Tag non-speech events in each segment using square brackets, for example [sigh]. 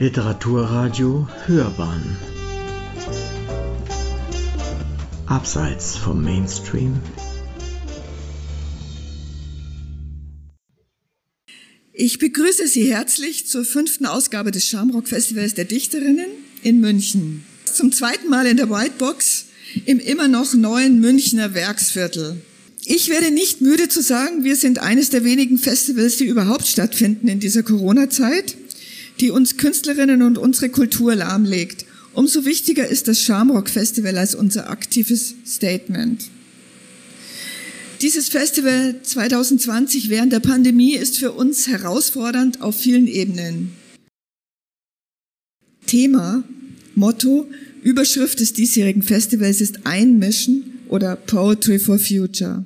Literaturradio Hörbahn Abseits vom Mainstream Ich begrüße Sie herzlich zur fünften Ausgabe des Schamrock Festivals der Dichterinnen in München. Zum zweiten Mal in der Whitebox im immer noch neuen Münchner Werksviertel. Ich werde nicht müde zu sagen, wir sind eines der wenigen Festivals, die überhaupt stattfinden in dieser Corona-Zeit die uns Künstlerinnen und unsere Kultur lahmlegt. Umso wichtiger ist das Shamrock Festival als unser aktives Statement. Dieses Festival 2020 während der Pandemie ist für uns herausfordernd auf vielen Ebenen. Thema, Motto, Überschrift des diesjährigen Festivals ist Einmischen oder Poetry for Future.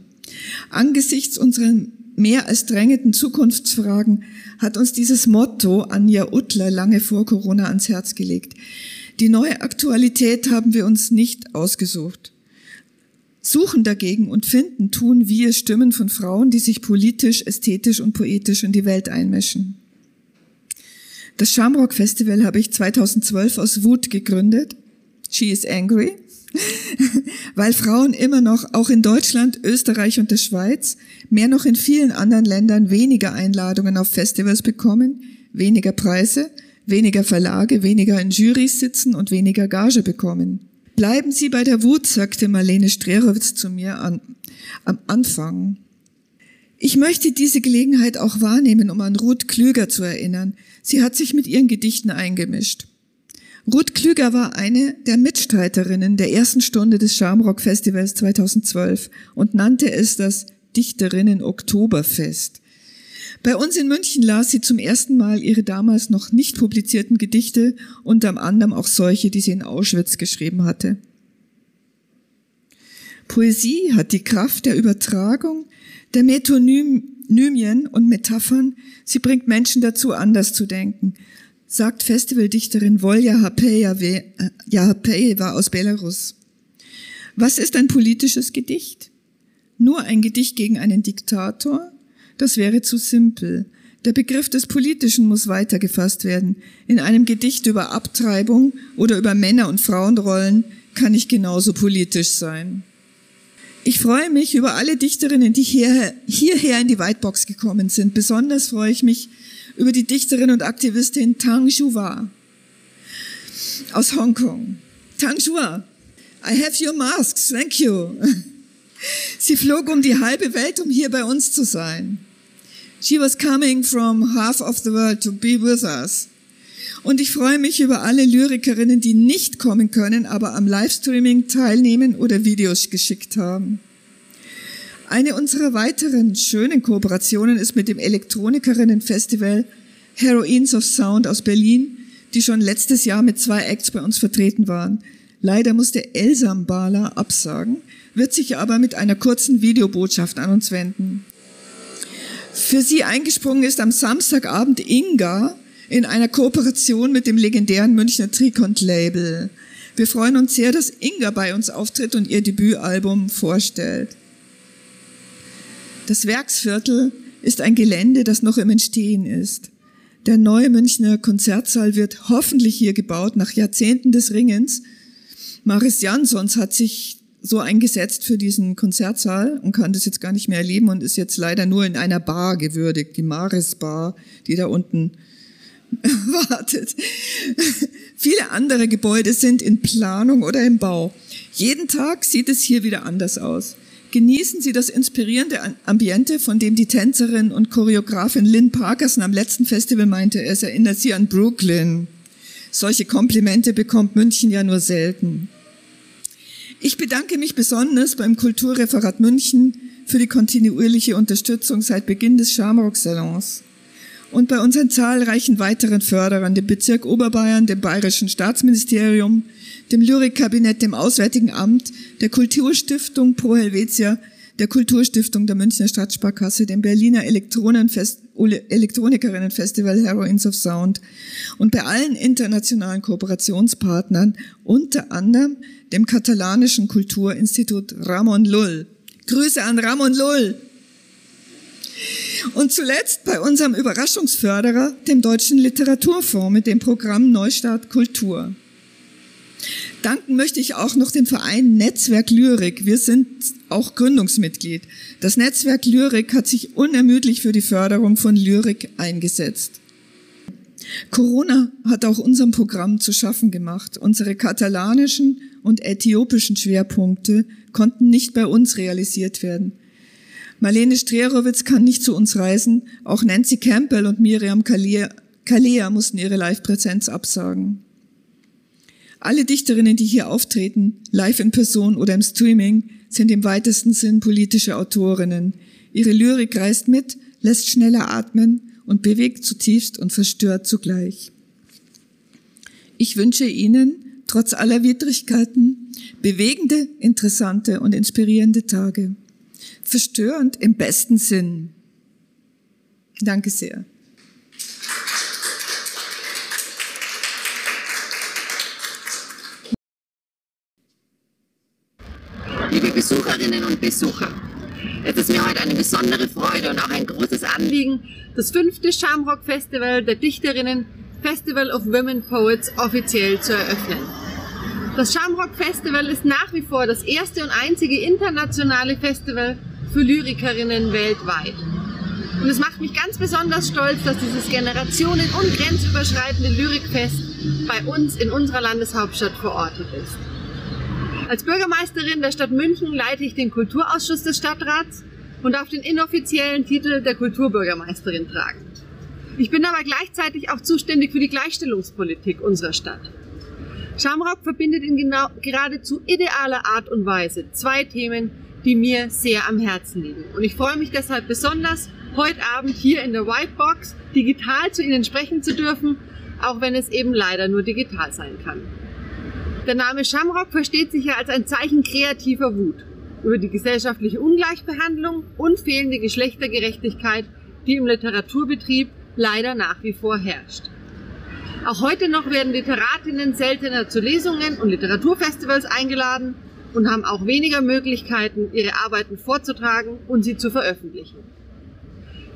Angesichts unserer mehr als drängenden Zukunftsfragen hat uns dieses Motto Anja Uttler lange vor Corona ans Herz gelegt. Die neue Aktualität haben wir uns nicht ausgesucht. Suchen dagegen und finden tun wir Stimmen von Frauen, die sich politisch, ästhetisch und poetisch in die Welt einmischen. Das Shamrock Festival habe ich 2012 aus Wut gegründet. She is angry. [laughs] Weil Frauen immer noch, auch in Deutschland, Österreich und der Schweiz, mehr noch in vielen anderen Ländern weniger Einladungen auf Festivals bekommen, weniger Preise, weniger Verlage, weniger in Jurys sitzen und weniger Gage bekommen. Bleiben Sie bei der Wut, sagte Marlene Strerowitz zu mir an, am Anfang. Ich möchte diese Gelegenheit auch wahrnehmen, um an Ruth Klüger zu erinnern. Sie hat sich mit ihren Gedichten eingemischt. Ruth Klüger war eine der Mitstreiterinnen der ersten Stunde des Schamrock Festivals 2012 und nannte es das Dichterinnen Oktoberfest. Bei uns in München las sie zum ersten Mal ihre damals noch nicht publizierten Gedichte, unter anderem auch solche, die sie in Auschwitz geschrieben hatte. Poesie hat die Kraft der Übertragung, der Metonymien und Metaphern. Sie bringt Menschen dazu, anders zu denken, sagt Festivaldichterin Volja Hapejeva aus Belarus. Was ist ein politisches Gedicht? Nur ein Gedicht gegen einen Diktator? Das wäre zu simpel. Der Begriff des Politischen muss weitergefasst werden. In einem Gedicht über Abtreibung oder über Männer- und Frauenrollen kann ich genauso politisch sein. Ich freue mich über alle Dichterinnen, die hierher, hierher in die Whitebox gekommen sind. Besonders freue ich mich über die Dichterin und Aktivistin Tang Shua aus Hongkong. Tang Shua, I have your masks, thank you. [laughs] Sie flog um die halbe Welt, um hier bei uns zu sein. She was coming from half of the world to be with us. Und ich freue mich über alle Lyrikerinnen, die nicht kommen können, aber am Livestreaming teilnehmen oder Videos geschickt haben. Eine unserer weiteren schönen Kooperationen ist mit dem Elektronikerinnen-Festival Heroines of Sound aus Berlin, die schon letztes Jahr mit zwei Acts bei uns vertreten waren. Leider musste Elsam Bala absagen, wird sich aber mit einer kurzen Videobotschaft an uns wenden. Für sie eingesprungen ist am Samstagabend Inga in einer Kooperation mit dem legendären Münchner Trikont-Label. Wir freuen uns sehr, dass Inga bei uns auftritt und ihr Debütalbum vorstellt. Das Werksviertel ist ein Gelände, das noch im Entstehen ist. Der neue Münchner Konzertsaal wird hoffentlich hier gebaut nach Jahrzehnten des Ringens. Maris Jansons hat sich so eingesetzt für diesen Konzertsaal und kann das jetzt gar nicht mehr erleben und ist jetzt leider nur in einer Bar gewürdigt, die Maris Bar, die da unten [laughs] wartet. [laughs] Viele andere Gebäude sind in Planung oder im Bau. Jeden Tag sieht es hier wieder anders aus. Genießen Sie das inspirierende Ambiente, von dem die Tänzerin und Choreografin Lynn Parkerson am letzten Festival meinte, es erinnert sie an Brooklyn. Solche Komplimente bekommt München ja nur selten. Ich bedanke mich besonders beim Kulturreferat München für die kontinuierliche Unterstützung seit Beginn des Schamrock-Salons und bei unseren zahlreichen weiteren Förderern, dem Bezirk Oberbayern, dem Bayerischen Staatsministerium, dem Lyrikkabinett, dem Auswärtigen Amt, der Kulturstiftung Pro Helvetia, der Kulturstiftung der Münchner Stadtsparkasse, dem Berliner Elektronikerinnenfestival Heroines of Sound und bei allen internationalen Kooperationspartnern, unter anderem dem katalanischen Kulturinstitut Ramon Lull. Grüße an Ramon Lull. Und zuletzt bei unserem Überraschungsförderer, dem Deutschen Literaturfonds mit dem Programm Neustart Kultur. Danken möchte ich auch noch dem Verein Netzwerk Lyrik. Wir sind auch Gründungsmitglied. Das Netzwerk Lyrik hat sich unermüdlich für die Förderung von Lyrik eingesetzt. Corona hat auch unserem Programm zu schaffen gemacht. Unsere katalanischen und äthiopischen Schwerpunkte konnten nicht bei uns realisiert werden. Marlene Strerowitz kann nicht zu uns reisen. Auch Nancy Campbell und Miriam Kalea mussten ihre Live-Präsenz absagen. Alle Dichterinnen, die hier auftreten, live in Person oder im Streaming, sind im weitesten Sinn politische Autorinnen. Ihre Lyrik reist mit, lässt schneller atmen und bewegt zutiefst und verstört zugleich. Ich wünsche Ihnen, trotz aller Widrigkeiten, bewegende, interessante und inspirierende Tage. Verstörend im besten Sinn. Danke sehr. Besucherinnen und Besucher, es ist mir heute eine besondere Freude und auch ein großes Anliegen, das fünfte Shamrock Festival der Dichterinnen Festival of Women Poets offiziell zu eröffnen. Das Shamrock Festival ist nach wie vor das erste und einzige internationale Festival für Lyrikerinnen weltweit. Und es macht mich ganz besonders stolz, dass dieses generationen- und grenzüberschreitende Lyrikfest bei uns in unserer Landeshauptstadt verortet ist. Als Bürgermeisterin der Stadt München leite ich den Kulturausschuss des Stadtrats und darf den inoffiziellen Titel der Kulturbürgermeisterin tragen. Ich bin aber gleichzeitig auch zuständig für die Gleichstellungspolitik unserer Stadt. Shamrock verbindet in genau, geradezu idealer Art und Weise zwei Themen, die mir sehr am Herzen liegen. Und ich freue mich deshalb besonders, heute Abend hier in der Whitebox digital zu Ihnen sprechen zu dürfen, auch wenn es eben leider nur digital sein kann. Der Name Shamrock versteht sich ja als ein Zeichen kreativer Wut über die gesellschaftliche Ungleichbehandlung und fehlende Geschlechtergerechtigkeit, die im Literaturbetrieb leider nach wie vor herrscht. Auch heute noch werden Literatinnen seltener zu Lesungen und Literaturfestivals eingeladen und haben auch weniger Möglichkeiten, ihre Arbeiten vorzutragen und sie zu veröffentlichen.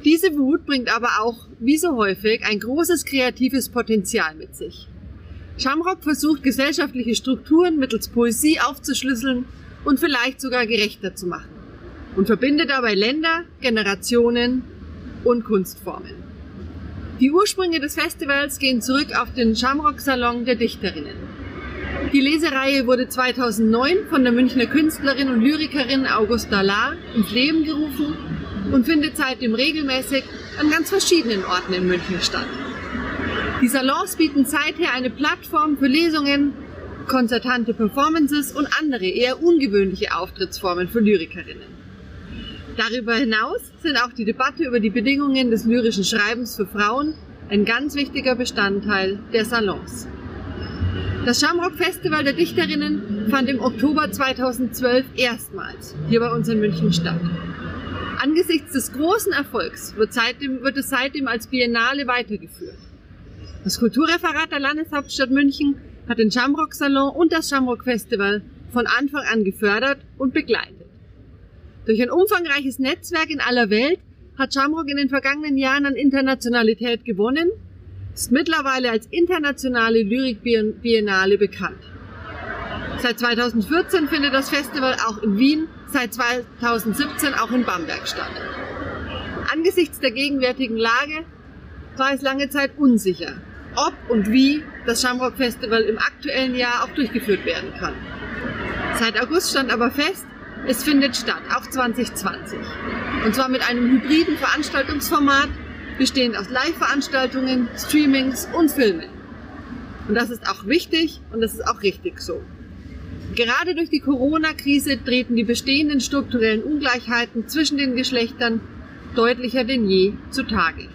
Diese Wut bringt aber auch, wie so häufig, ein großes kreatives Potenzial mit sich. Shamrock versucht, gesellschaftliche Strukturen mittels Poesie aufzuschlüsseln und vielleicht sogar gerechter zu machen und verbindet dabei Länder, Generationen und Kunstformen. Die Ursprünge des Festivals gehen zurück auf den Shamrock-Salon der Dichterinnen. Die Lesereihe wurde 2009 von der Münchner Künstlerin und Lyrikerin Augusta Lahr ins Leben gerufen und findet seitdem regelmäßig an ganz verschiedenen Orten in München statt. Die Salons bieten seither eine Plattform für Lesungen, konzertante Performances und andere eher ungewöhnliche Auftrittsformen für Lyrikerinnen. Darüber hinaus sind auch die Debatte über die Bedingungen des lyrischen Schreibens für Frauen ein ganz wichtiger Bestandteil der Salons. Das Shamrock Festival der Dichterinnen fand im Oktober 2012 erstmals hier bei uns in München statt. Angesichts des großen Erfolgs wird, seitdem, wird es seitdem als Biennale weitergeführt. Das Kulturreferat der Landeshauptstadt München hat den Shamrock Salon und das Shamrock Festival von Anfang an gefördert und begleitet. Durch ein umfangreiches Netzwerk in aller Welt hat Shamrock in den vergangenen Jahren an Internationalität gewonnen, ist mittlerweile als internationale Lyrikbiennale bekannt. Seit 2014 findet das Festival auch in Wien, seit 2017 auch in Bamberg statt. Angesichts der gegenwärtigen Lage war es lange Zeit unsicher, ob und wie das Shamrock Festival im aktuellen Jahr auch durchgeführt werden kann. Seit August stand aber fest, es findet statt, auch 2020. Und zwar mit einem hybriden Veranstaltungsformat, bestehend aus Live-Veranstaltungen, Streamings und Filmen. Und das ist auch wichtig und das ist auch richtig so. Gerade durch die Corona-Krise treten die bestehenden strukturellen Ungleichheiten zwischen den Geschlechtern deutlicher denn je zutage.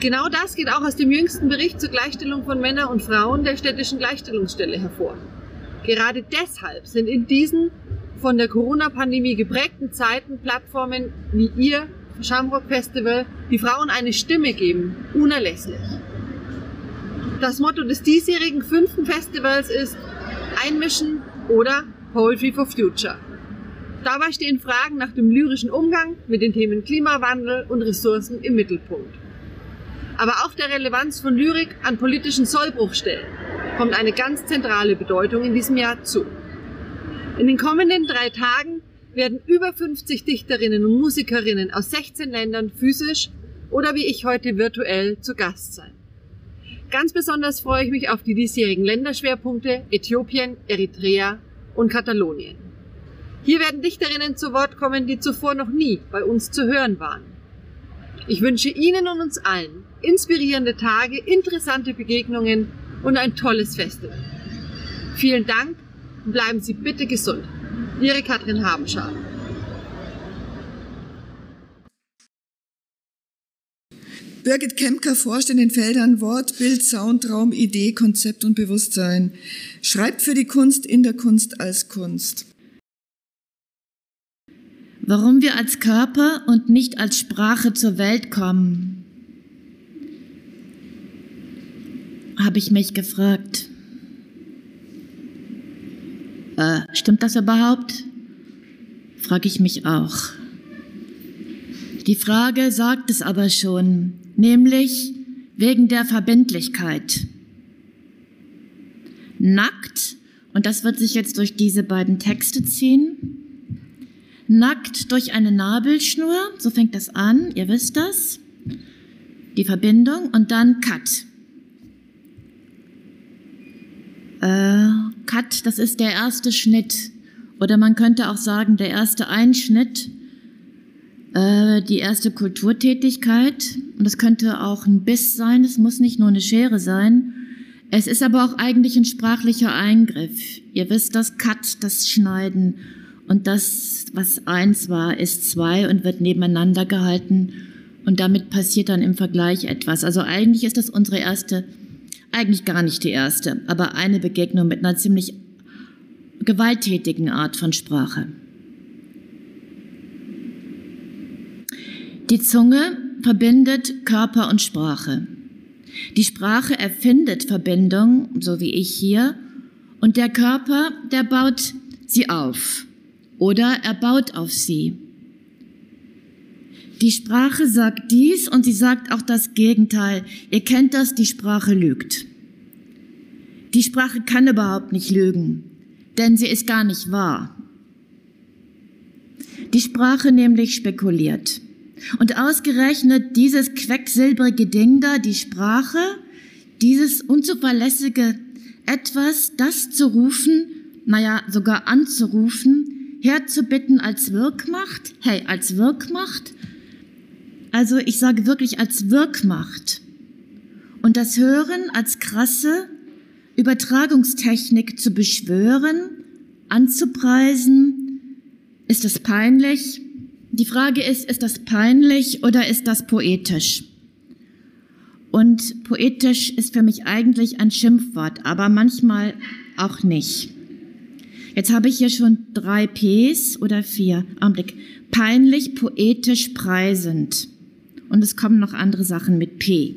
Genau das geht auch aus dem jüngsten Bericht zur Gleichstellung von Männern und Frauen der städtischen Gleichstellungsstelle hervor. Gerade deshalb sind in diesen von der Corona-Pandemie geprägten Zeiten Plattformen wie ihr Shamrock Festival, die Frauen eine Stimme geben, unerlässlich. Das Motto des diesjährigen fünften Festivals ist Einmischen oder Poetry for Future. Dabei stehen Fragen nach dem lyrischen Umgang mit den Themen Klimawandel und Ressourcen im Mittelpunkt. Aber auch der Relevanz von Lyrik an politischen Sollbruchstellen kommt eine ganz zentrale Bedeutung in diesem Jahr zu. In den kommenden drei Tagen werden über 50 Dichterinnen und Musikerinnen aus 16 Ländern physisch oder wie ich heute virtuell zu Gast sein. Ganz besonders freue ich mich auf die diesjährigen Länderschwerpunkte Äthiopien, Eritrea und Katalonien. Hier werden Dichterinnen zu Wort kommen, die zuvor noch nie bei uns zu hören waren. Ich wünsche Ihnen und uns allen inspirierende Tage, interessante Begegnungen und ein tolles Festival. Vielen Dank und bleiben Sie bitte gesund. Ihre Katrin Habenschar. Birgit Kemker forscht in den Feldern Wort, Bild, Sound, Raum, Idee, Konzept und Bewusstsein. Schreibt für die Kunst in der Kunst als Kunst. Warum wir als Körper und nicht als Sprache zur Welt kommen, habe ich mich gefragt. Äh, stimmt das überhaupt? Frage ich mich auch. Die Frage sagt es aber schon, nämlich wegen der Verbindlichkeit. Nackt, und das wird sich jetzt durch diese beiden Texte ziehen, nackt durch eine Nabelschnur, so fängt das an, ihr wisst das, die Verbindung, und dann Cut. Äh, Cut, das ist der erste Schnitt, oder man könnte auch sagen, der erste Einschnitt äh, die erste Kulturtätigkeit. Und das könnte auch ein Biss sein, es muss nicht nur eine Schere sein. Es ist aber auch eigentlich ein sprachlicher Eingriff. Ihr wisst das Cut, das Schneiden. Und das, was eins war, ist zwei und wird nebeneinander gehalten. Und damit passiert dann im Vergleich etwas. Also eigentlich ist das unsere erste, eigentlich gar nicht die erste, aber eine Begegnung mit einer ziemlich gewalttätigen Art von Sprache. Die Zunge verbindet Körper und Sprache. Die Sprache erfindet Verbindung, so wie ich hier, und der Körper, der baut sie auf oder er baut auf sie. Die Sprache sagt dies und sie sagt auch das Gegenteil. Ihr kennt das, die Sprache lügt. Die Sprache kann überhaupt nicht lügen, denn sie ist gar nicht wahr. Die Sprache nämlich spekuliert. Und ausgerechnet dieses quecksilbrige Ding da, die Sprache, dieses unzuverlässige etwas, das zu rufen, naja, sogar anzurufen, herzubitten als Wirkmacht, hey, als Wirkmacht, also ich sage wirklich als Wirkmacht. Und das Hören als krasse Übertragungstechnik zu beschwören, anzupreisen, ist es peinlich, die Frage ist, ist das peinlich oder ist das poetisch? Und poetisch ist für mich eigentlich ein Schimpfwort, aber manchmal auch nicht. Jetzt habe ich hier schon drei Ps oder vier. Augenblick. Peinlich, poetisch, preisend. Und es kommen noch andere Sachen mit P.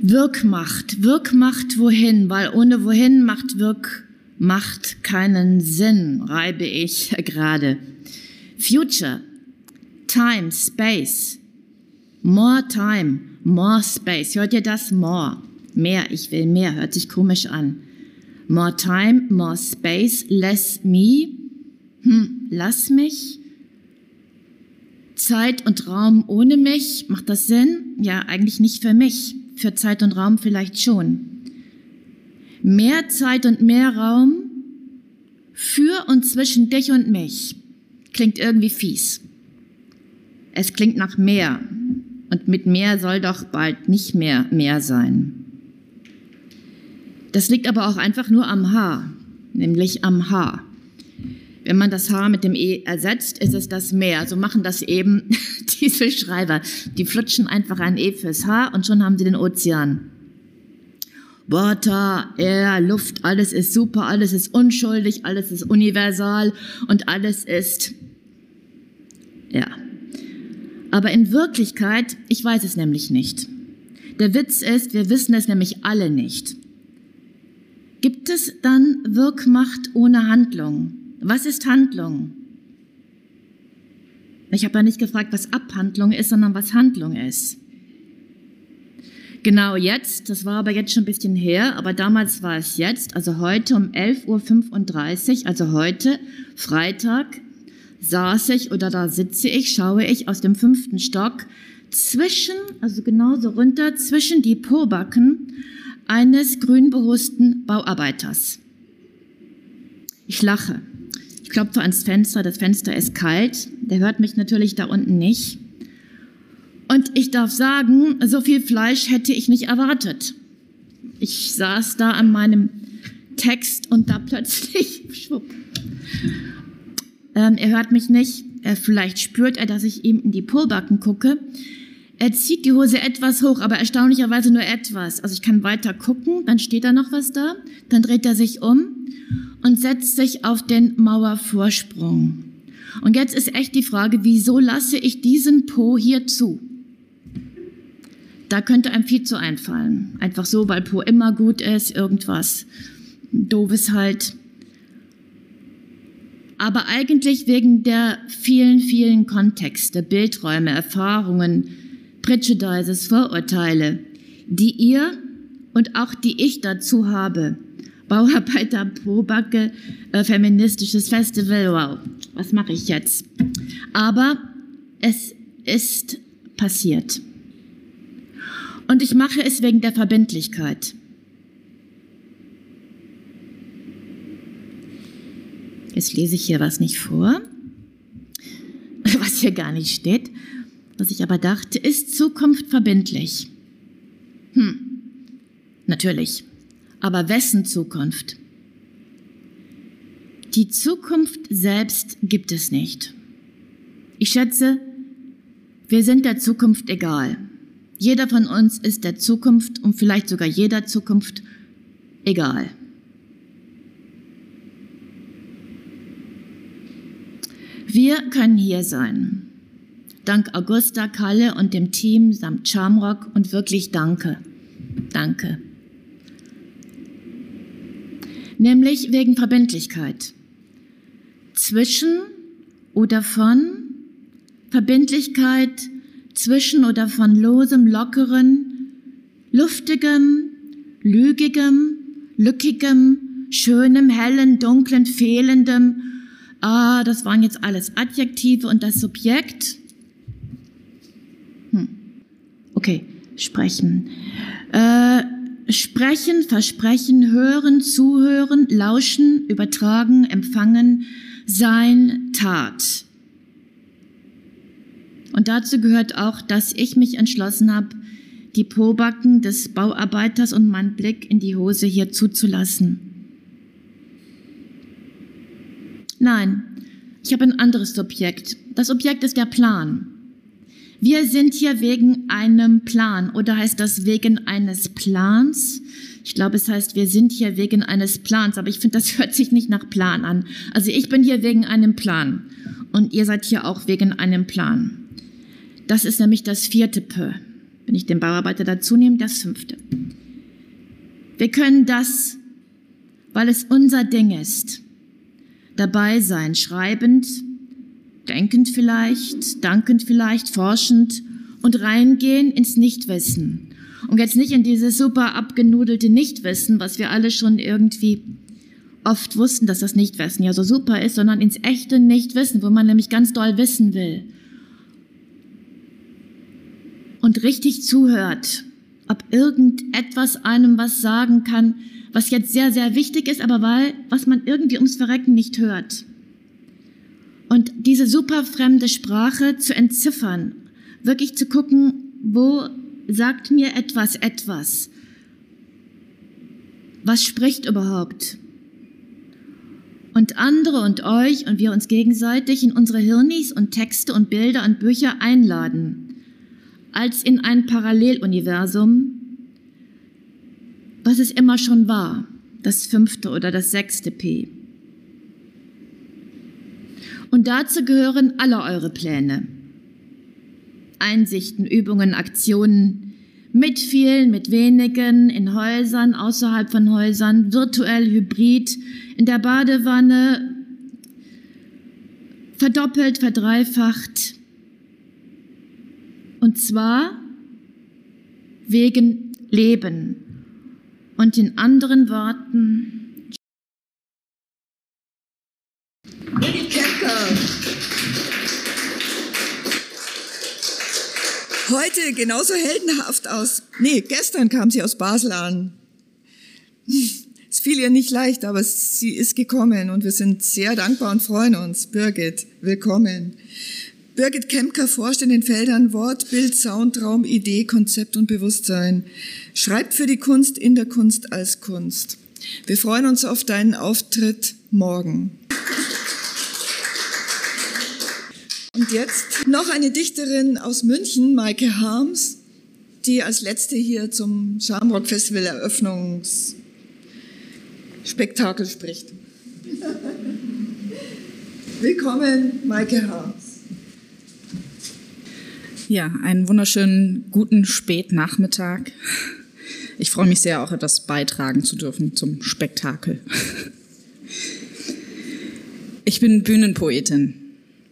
Wirkmacht. Wirkmacht wohin? Weil ohne wohin macht Wirk macht keinen Sinn, reibe ich [laughs] gerade. Future, Time, Space, More Time, More Space. Hört ihr das? More. Mehr, ich will mehr, hört sich komisch an. More Time, More Space, Less Me. Hm, lass mich. Zeit und Raum ohne mich. Macht das Sinn? Ja, eigentlich nicht für mich. Für Zeit und Raum vielleicht schon. Mehr Zeit und mehr Raum für und zwischen dich und mich klingt irgendwie fies. Es klingt nach mehr. Und mit mehr soll doch bald nicht mehr mehr sein. Das liegt aber auch einfach nur am H, nämlich am H. Wenn man das H mit dem E ersetzt, ist es das Meer. So machen das eben [laughs] diese Schreiber. Die flutschen einfach ein E fürs H und schon haben sie den Ozean. Water, Air, Luft, alles ist super, alles ist unschuldig, alles ist universal und alles ist ja. Aber in Wirklichkeit, ich weiß es nämlich nicht. Der Witz ist, wir wissen es nämlich alle nicht. Gibt es dann Wirkmacht ohne Handlung? Was ist Handlung? Ich habe ja nicht gefragt, was Abhandlung ist, sondern was Handlung ist. Genau jetzt, das war aber jetzt schon ein bisschen her, aber damals war es jetzt, also heute um 11.35 Uhr, also heute, Freitag, saß ich oder da sitze ich, schaue ich aus dem fünften Stock zwischen, also genauso runter, zwischen die Pobacken eines grünbehusten Bauarbeiters. Ich lache. Ich klopfe ans Fenster, das Fenster ist kalt, der hört mich natürlich da unten nicht. Und ich darf sagen, so viel Fleisch hätte ich nicht erwartet. Ich saß da an meinem Text und da [laughs] plötzlich, schwupp. Ähm, er hört mich nicht. Äh, vielleicht spürt er, dass ich ihm in die Pobacken gucke. Er zieht die Hose etwas hoch, aber erstaunlicherweise nur etwas. Also ich kann weiter gucken, dann steht da noch was da, dann dreht er sich um und setzt sich auf den Mauervorsprung. Und jetzt ist echt die Frage, wieso lasse ich diesen Po hier zu? Da könnte einem viel zu einfallen. Einfach so, weil Po immer gut ist, irgendwas doofes halt. Aber eigentlich wegen der vielen, vielen Kontexte, Bildräume, Erfahrungen, Prejudices, Vorurteile, die ihr und auch die ich dazu habe. Bauarbeiter, Probacke, äh, feministisches Festival, wow, was mache ich jetzt? Aber es ist passiert. Und ich mache es wegen der Verbindlichkeit. Jetzt lese ich hier was nicht vor, [laughs] was hier gar nicht steht. Was ich aber dachte, ist Zukunft verbindlich? Hm, natürlich. Aber wessen Zukunft? Die Zukunft selbst gibt es nicht. Ich schätze, wir sind der Zukunft egal. Jeder von uns ist der Zukunft und vielleicht sogar jeder Zukunft egal. Wir können hier sein. Dank Augusta, Kalle und dem Team samt Charmrock und wirklich danke. Danke. Nämlich wegen Verbindlichkeit. Zwischen oder von Verbindlichkeit zwischen oder von losem, lockeren, luftigem, lügigem, lückigem, schönem, hellen, dunklen, fehlendem. Ah, das waren jetzt alles Adjektive und das Subjekt Okay, sprechen. Äh, sprechen, versprechen, hören, zuhören, lauschen, übertragen, empfangen, sein, Tat. Und dazu gehört auch, dass ich mich entschlossen habe, die Pobacken des Bauarbeiters und meinen Blick in die Hose hier zuzulassen. Nein, ich habe ein anderes Objekt. Das Objekt ist der Plan. Wir sind hier wegen einem Plan oder heißt das wegen eines Plans? Ich glaube, es heißt, wir sind hier wegen eines Plans, aber ich finde, das [laughs] hört sich nicht nach Plan an. Also ich bin hier wegen einem Plan und ihr seid hier auch wegen einem Plan. Das ist nämlich das vierte P. Wenn ich den Bauarbeiter dazu nehme, das fünfte. Wir können das, weil es unser Ding ist, dabei sein, schreibend, denkend vielleicht, dankend vielleicht, forschend und reingehen ins Nichtwissen. Und jetzt nicht in dieses super abgenudelte Nichtwissen, was wir alle schon irgendwie oft wussten, dass das Nichtwissen ja so super ist, sondern ins echte Nichtwissen, wo man nämlich ganz doll wissen will. Und richtig zuhört, ob irgendetwas einem was sagen kann, was jetzt sehr, sehr wichtig ist, aber weil, was man irgendwie ums Verrecken nicht hört und diese super fremde Sprache zu entziffern, wirklich zu gucken, wo sagt mir etwas etwas? Was spricht überhaupt? Und andere und euch und wir uns gegenseitig in unsere Hirnis und Texte und Bilder und Bücher einladen, als in ein Paralleluniversum, was es immer schon war, das fünfte oder das sechste P. Und dazu gehören alle eure Pläne. Einsichten, Übungen, Aktionen, mit vielen, mit wenigen, in Häusern, außerhalb von Häusern, virtuell, hybrid, in der Badewanne, verdoppelt, verdreifacht. Und zwar wegen Leben. Und in anderen Worten. Heute genauso heldenhaft aus. Nee, gestern kam sie aus Basel an. Es fiel ihr nicht leicht, aber sie ist gekommen und wir sind sehr dankbar und freuen uns. Birgit, willkommen. Birgit Kemker forscht in den Feldern Wort, Bild, Sound, Raum, Idee, Konzept und Bewusstsein. Schreibt für die Kunst in der Kunst als Kunst. Wir freuen uns auf deinen Auftritt morgen. Und jetzt noch eine Dichterin aus München, Maike Harms, die als letzte hier zum Schamrock Festival Eröffnungsspektakel spricht. Willkommen, Maike Harms. Ja, einen wunderschönen guten Spätnachmittag. Ich freue mich sehr, auch etwas beitragen zu dürfen zum Spektakel. Ich bin Bühnenpoetin.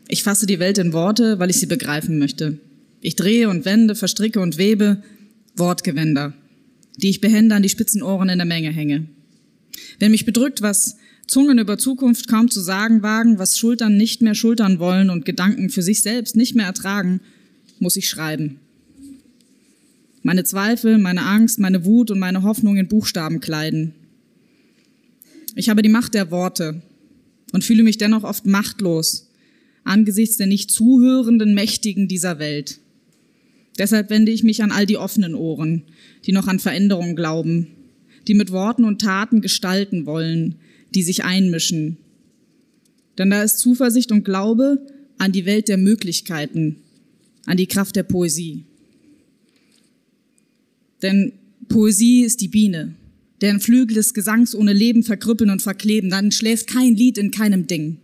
Ich fasse die Welt in Worte, weil ich sie begreifen möchte. Ich drehe und wende, verstricke und webe Wortgewänder, die ich behende an die spitzen Ohren in der Menge hänge. Wenn mich bedrückt, was Zungen über Zukunft kaum zu sagen wagen, was Schultern nicht mehr schultern wollen und Gedanken für sich selbst nicht mehr ertragen, muss ich schreiben. Meine Zweifel, meine Angst, meine Wut und meine Hoffnung in Buchstaben kleiden. Ich habe die Macht der Worte und fühle mich dennoch oft machtlos, angesichts der nicht zuhörenden Mächtigen dieser Welt. Deshalb wende ich mich an all die offenen Ohren, die noch an Veränderung glauben, die mit Worten und Taten gestalten wollen, die sich einmischen. Denn da ist Zuversicht und Glaube an die Welt der Möglichkeiten, an die Kraft der Poesie. Denn Poesie ist die Biene, deren Flügel des Gesangs ohne Leben verkrüppeln und verkleben, dann schläft kein Lied in keinem Ding.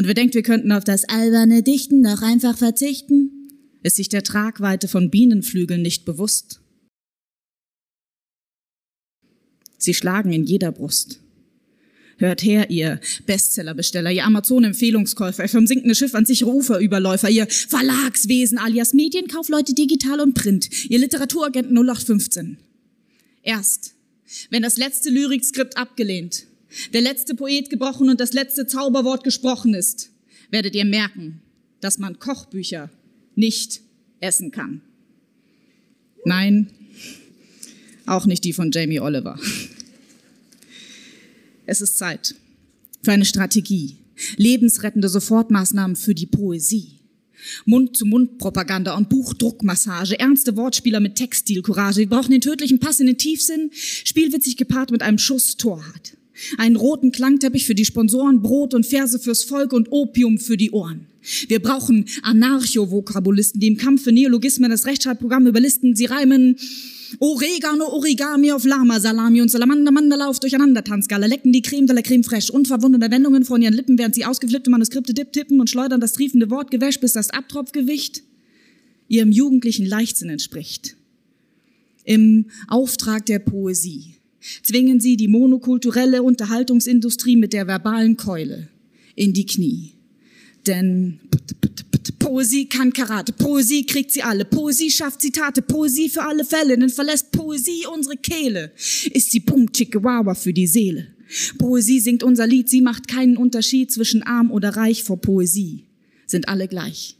Und wer denkt, wir könnten auf das alberne Dichten doch einfach verzichten, ist sich der Tragweite von Bienenflügeln nicht bewusst. Sie schlagen in jeder Brust. Hört her, ihr Bestsellerbesteller, ihr Amazon-Empfehlungskäufer, ihr vom sinkenden Schiff an sichere Uferüberläufer, ihr Verlagswesen alias Medienkaufleute digital und print, ihr Literaturagenten 0815. Erst, wenn das letzte Lyrikskript abgelehnt, der letzte Poet gebrochen und das letzte Zauberwort gesprochen ist, werdet ihr merken, dass man Kochbücher nicht essen kann. Nein, auch nicht die von Jamie Oliver. Es ist Zeit für eine Strategie, lebensrettende Sofortmaßnahmen für die Poesie. Mund-zu-Mund-Propaganda und Buchdruckmassage, ernste Wortspieler mit Textilcourage. Wir brauchen den tödlichen Pass in den Tiefsinn, spielwitzig gepaart mit einem Schuss Torheit. Einen roten Klangteppich für die Sponsoren, Brot und Verse fürs Volk und Opium für die Ohren. Wir brauchen Anarcho-Vokabulisten, die im Kampf für Neologismen das Rechtschreibprogramm überlisten. Sie reimen Oregano, Origami auf Lama, Salami und Salamander, Mandala auf durcheinander Tanzgala, lecken die Creme de la Creme fraiche, unverwundete Wendungen von ihren Lippen, während sie ausgeflippte Manuskripte dip tippen und schleudern das triefende Wortgewäsch, bis das Abtropfgewicht ihrem jugendlichen Leichtsinn entspricht. Im Auftrag der Poesie zwingen sie die monokulturelle Unterhaltungsindustrie mit der verbalen Keule in die Knie. Denn Poesie kann Karate, Poesie kriegt sie alle, Poesie schafft Zitate, Poesie für alle Fälle, denn verlässt Poesie unsere Kehle, ist sie Boom Chickawawa für die Seele. Poesie singt unser Lied, sie macht keinen Unterschied zwischen arm oder reich vor Poesie, sind alle gleich.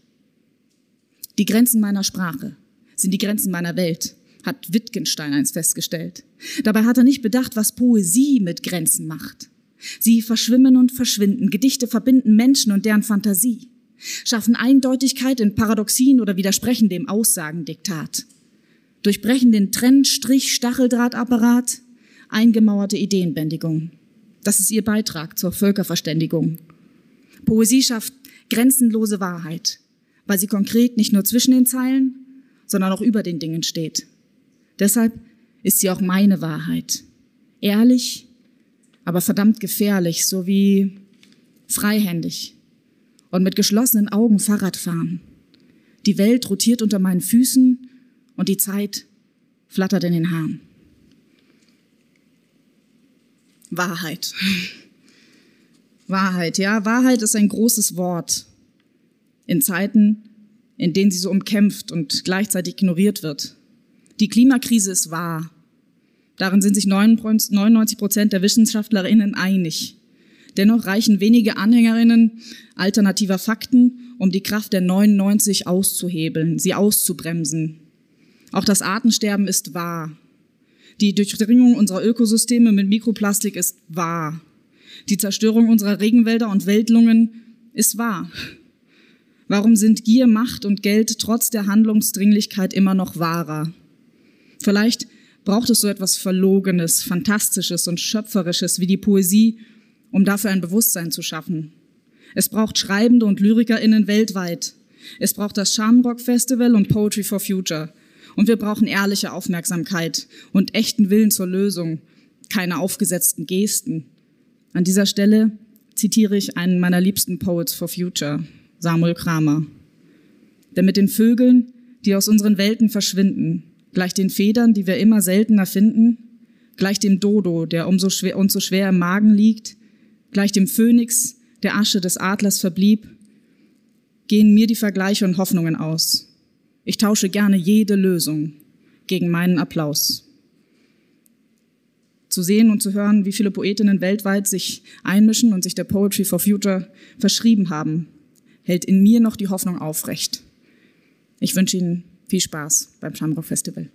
Die Grenzen meiner Sprache sind die Grenzen meiner Welt hat Wittgenstein eins festgestellt. Dabei hat er nicht bedacht, was Poesie mit Grenzen macht. Sie verschwimmen und verschwinden. Gedichte verbinden Menschen und deren Fantasie, schaffen Eindeutigkeit in Paradoxien oder widersprechen dem Aussagendiktat, durchbrechen den Trennstrich-Stacheldrahtapparat, eingemauerte Ideenbändigung. Das ist ihr Beitrag zur Völkerverständigung. Poesie schafft grenzenlose Wahrheit, weil sie konkret nicht nur zwischen den Zeilen, sondern auch über den Dingen steht. Deshalb ist sie auch meine Wahrheit. Ehrlich, aber verdammt gefährlich, sowie freihändig und mit geschlossenen Augen Fahrrad fahren. Die Welt rotiert unter meinen Füßen und die Zeit flattert in den Haaren. Wahrheit. [laughs] Wahrheit, ja, Wahrheit ist ein großes Wort. In Zeiten, in denen sie so umkämpft und gleichzeitig ignoriert wird. Die Klimakrise ist wahr. Darin sind sich 99 Prozent der WissenschaftlerInnen einig. Dennoch reichen wenige Anhängerinnen alternativer Fakten, um die Kraft der 99 auszuhebeln, sie auszubremsen. Auch das Artensterben ist wahr. Die Durchdringung unserer Ökosysteme mit Mikroplastik ist wahr. Die Zerstörung unserer Regenwälder und Wälderungen ist wahr. Warum sind Gier, Macht und Geld trotz der Handlungsdringlichkeit immer noch wahrer? Vielleicht braucht es so etwas Verlogenes, Fantastisches und Schöpferisches wie die Poesie, um dafür ein Bewusstsein zu schaffen. Es braucht Schreibende und LyrikerInnen weltweit. Es braucht das Shamrock Festival und Poetry for Future. Und wir brauchen ehrliche Aufmerksamkeit und echten Willen zur Lösung, keine aufgesetzten Gesten. An dieser Stelle zitiere ich einen meiner liebsten Poets for Future, Samuel Kramer. Denn mit den Vögeln, die aus unseren Welten verschwinden, gleich den Federn, die wir immer seltener finden, gleich dem Dodo, der umso schwer, uns so schwer im Magen liegt, gleich dem Phönix, der Asche des Adlers verblieb, gehen mir die Vergleiche und Hoffnungen aus. Ich tausche gerne jede Lösung gegen meinen Applaus. Zu sehen und zu hören, wie viele Poetinnen weltweit sich einmischen und sich der Poetry for Future verschrieben haben, hält in mir noch die Hoffnung aufrecht. Ich wünsche Ihnen viel Spaß beim Shamrock Festival.